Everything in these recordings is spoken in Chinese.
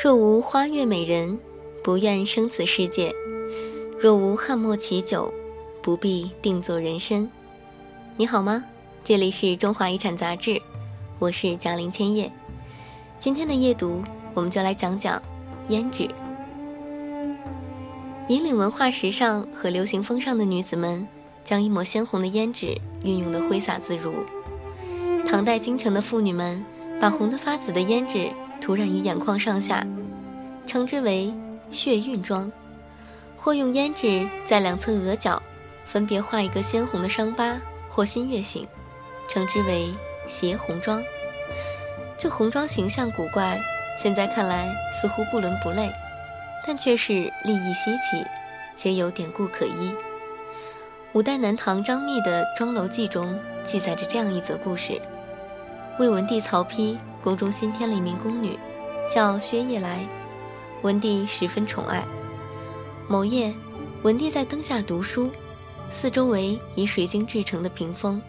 若无花月美人，不愿生此世界；若无汉墨奇酒，不必定做人参。你好吗？这里是中华遗产杂志，我是贾玲千叶。今天的夜读，我们就来讲讲胭脂。引领文化时尚和流行风尚的女子们，将一抹鲜红的胭脂运用得挥洒自如。唐代京城的妇女们，把红得发紫的胭脂涂染于眼眶上下，称之为“血晕妆”，或用胭脂在两侧额角分别画一个鲜红的伤疤。或新月形，称之为斜红妆。这红妆形象古怪，现在看来似乎不伦不类，但却是立意稀奇，且有典故可依。五代南唐张密的《妆楼记》中记载着这样一则故事：魏文帝曹丕宫中新添了一名宫女，叫薛夜来，文帝十分宠爱。某夜，文帝在灯下读书。四周围以水晶制成的屏风，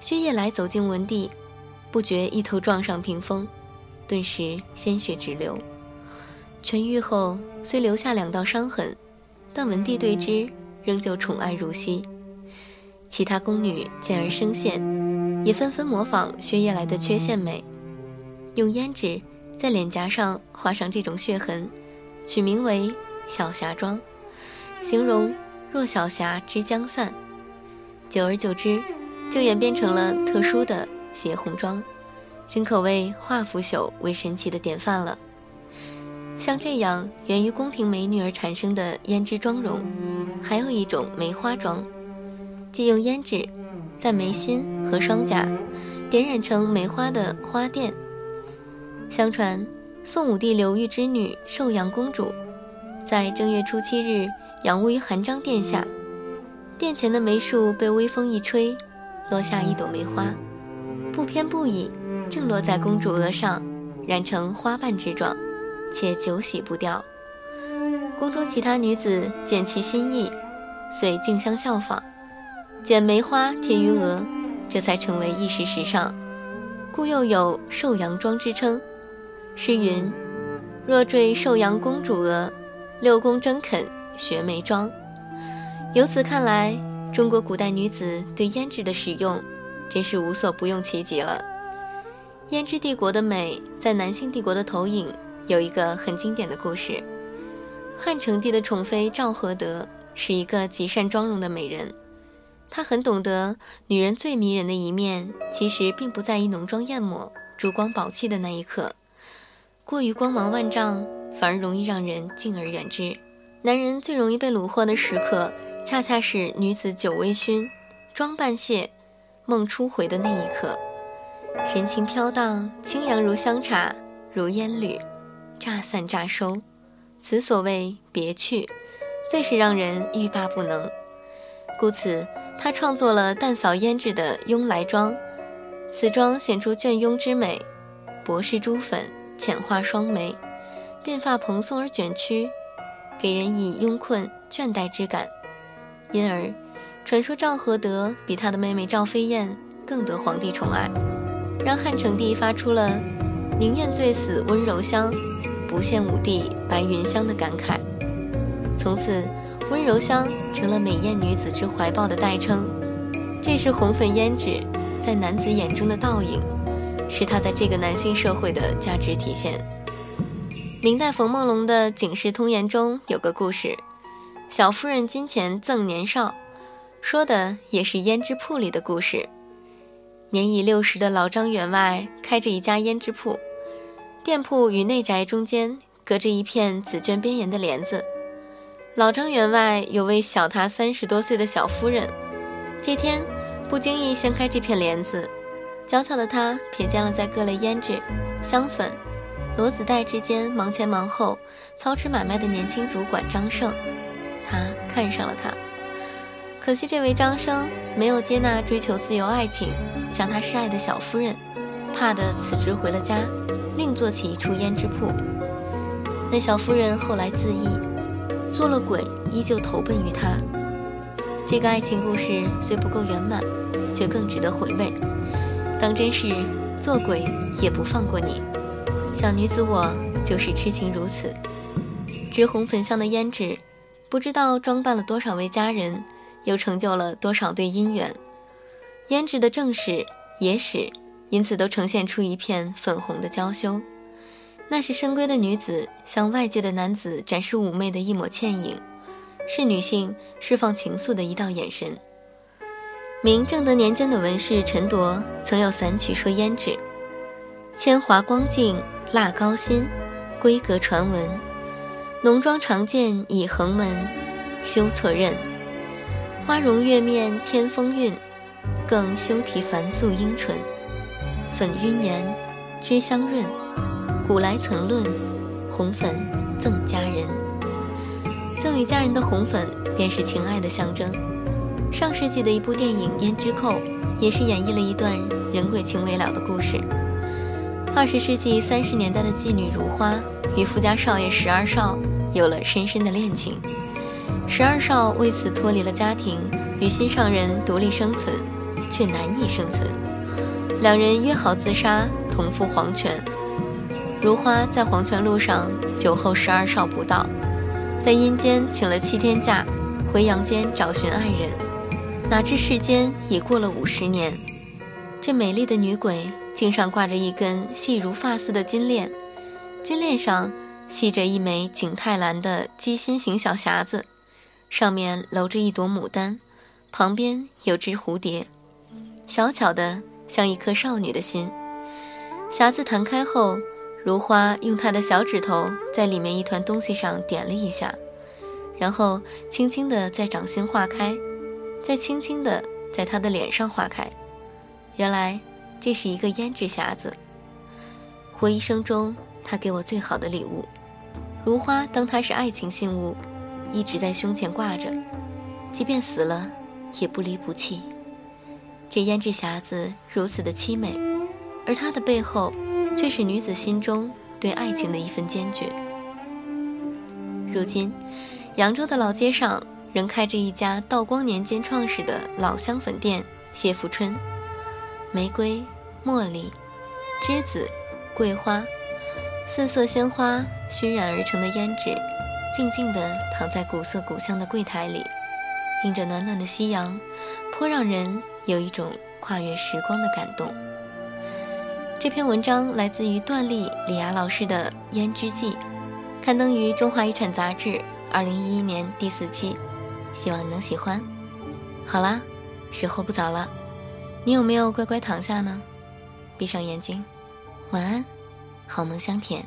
薛夜来走进文帝，不觉一头撞上屏风，顿时鲜血直流。痊愈后虽留下两道伤痕，但文帝对之仍旧宠爱如昔。其他宫女见而生羡，也纷纷模仿薛夜来的缺陷美，用胭脂在脸颊上画上这种血痕，取名为“小霞妆”，形容。若小霞之将散，久而久之，就演变成了特殊的斜红妆，真可谓化腐朽为神奇的典范了。像这样源于宫廷美女而产生的胭脂妆容，还有一种梅花妆，即用胭脂在眉心和双颊点染成梅花的花钿。相传，宋武帝刘裕之女寿阳公主，在正月初七日。仰卧于含章殿下，殿前的梅树被微风一吹，落下一朵梅花，不偏不倚，正落在公主额上，染成花瓣之状，且久洗不掉。宫中其他女子见其心意，遂竞相效仿，剪梅花贴于额，这才成为一时时尚，故又有寿阳妆之称。诗云：“若坠寿阳公主额，六宫争肯。”学眉妆，由此看来，中国古代女子对胭脂的使用，真是无所不用其极了。胭脂帝国的美，在男性帝国的投影，有一个很经典的故事。汉成帝的宠妃赵合德是一个极善妆容的美人，她很懂得女人最迷人的一面，其实并不在于浓妆艳抹、珠光宝气的那一刻，过于光芒万丈，反而容易让人敬而远之。男人最容易被虏获的时刻，恰恰是女子酒微醺、妆半卸、梦初回的那一刻，神情飘荡，清扬如香茶，如烟缕，乍散乍收。此所谓别去，最是让人欲罢不能。故此，他创作了淡扫胭脂的慵来妆，此妆显出隽慵之美，薄施朱粉，浅画双眉，鬓发蓬松而卷曲。给人以慵困倦怠之感，因而传说赵合德比他的妹妹赵飞燕更得皇帝宠爱，让汉成帝发出了“宁愿醉死温柔乡，不羡武帝白云香”的感慨。从此，温柔乡成了美艳女子之怀抱的代称。这是红粉胭脂在男子眼中的倒影，是他在这个男性社会的价值体现。明代冯梦龙的《警世通言》中有个故事，小夫人金钱赠年少，说的也是胭脂铺里的故事。年已六十的老张员外开着一家胭脂铺，店铺与内宅中间隔着一片紫绢边沿的帘子。老张员外有位小他三十多岁的小夫人，这天不经意掀开这片帘子，娇俏的她瞥见了在各类胭脂、香粉。罗子带之间忙前忙后操持买卖的年轻主管张胜，她看上了他。可惜这位张生没有接纳追求自由爱情、向他示爱的小夫人，怕得辞职回了家，另做起一处胭脂铺。那小夫人后来自缢，做了鬼依旧投奔于他。这个爱情故事虽不够圆满，却更值得回味。当真是做鬼也不放过你。小女子我就是痴情如此。脂红粉香的胭脂，不知道装扮了多少位佳人，又成就了多少对姻缘。胭脂的正史、野史，因此都呈现出一片粉红的娇羞。那是深闺的女子向外界的男子展示妩媚的一抹倩影，是女性释放情愫的一道眼神。明正德年间的文士陈铎曾有散曲说胭脂：“铅华光镜蜡高新，闺阁传闻。浓妆常见倚横门，修错刃。花容月面添风韵，更修提凡素樱唇。粉晕颜，脂香润。古来曾论，红粉赠佳人。赠与佳人的红粉，便是情爱的象征。”上世纪的一部电影《胭脂扣》也是演绎了一段人鬼情未了的故事。二十世纪三十年代的妓女如花与富家少爷十二少有了深深的恋情，十二少为此脱离了家庭，与心上人独立生存，却难以生存。两人约好自杀，同赴黄泉。如花在黄泉路上酒后十二少不到，在阴间请了七天假，回阳间找寻爱人。哪知世间已过了五十年，这美丽的女鬼颈上挂着一根细如发丝的金链，金链上系着一枚景泰蓝的鸡心形小匣子，上面镂着一朵牡丹，旁边有只蝴蝶，小巧的像一颗少女的心。匣子弹开后，如花用她的小指头在里面一团东西上点了一下，然后轻轻地在掌心划开。再轻轻地在他的脸上划开，原来这是一个胭脂匣子。我一生中，他给我最好的礼物。如花当他是爱情信物，一直在胸前挂着，即便死了，也不离不弃。这胭脂匣子如此的凄美，而它的背后，却是女子心中对爱情的一份坚决。如今，扬州的老街上。仍开着一家道光年间创始的老香粉店谢福春，玫瑰、茉莉、栀子、桂花，四色鲜花熏染而成的胭脂，静静地躺在古色古香的柜台里，映着暖暖的夕阳，颇让人有一种跨越时光的感动。这篇文章来自于段丽李雅老师的《胭脂记》，刊登于《中华遗产》杂志，二零一一年第四期。希望你能喜欢。好啦，时候不早了，你有没有乖乖躺下呢？闭上眼睛，晚安，好梦香甜。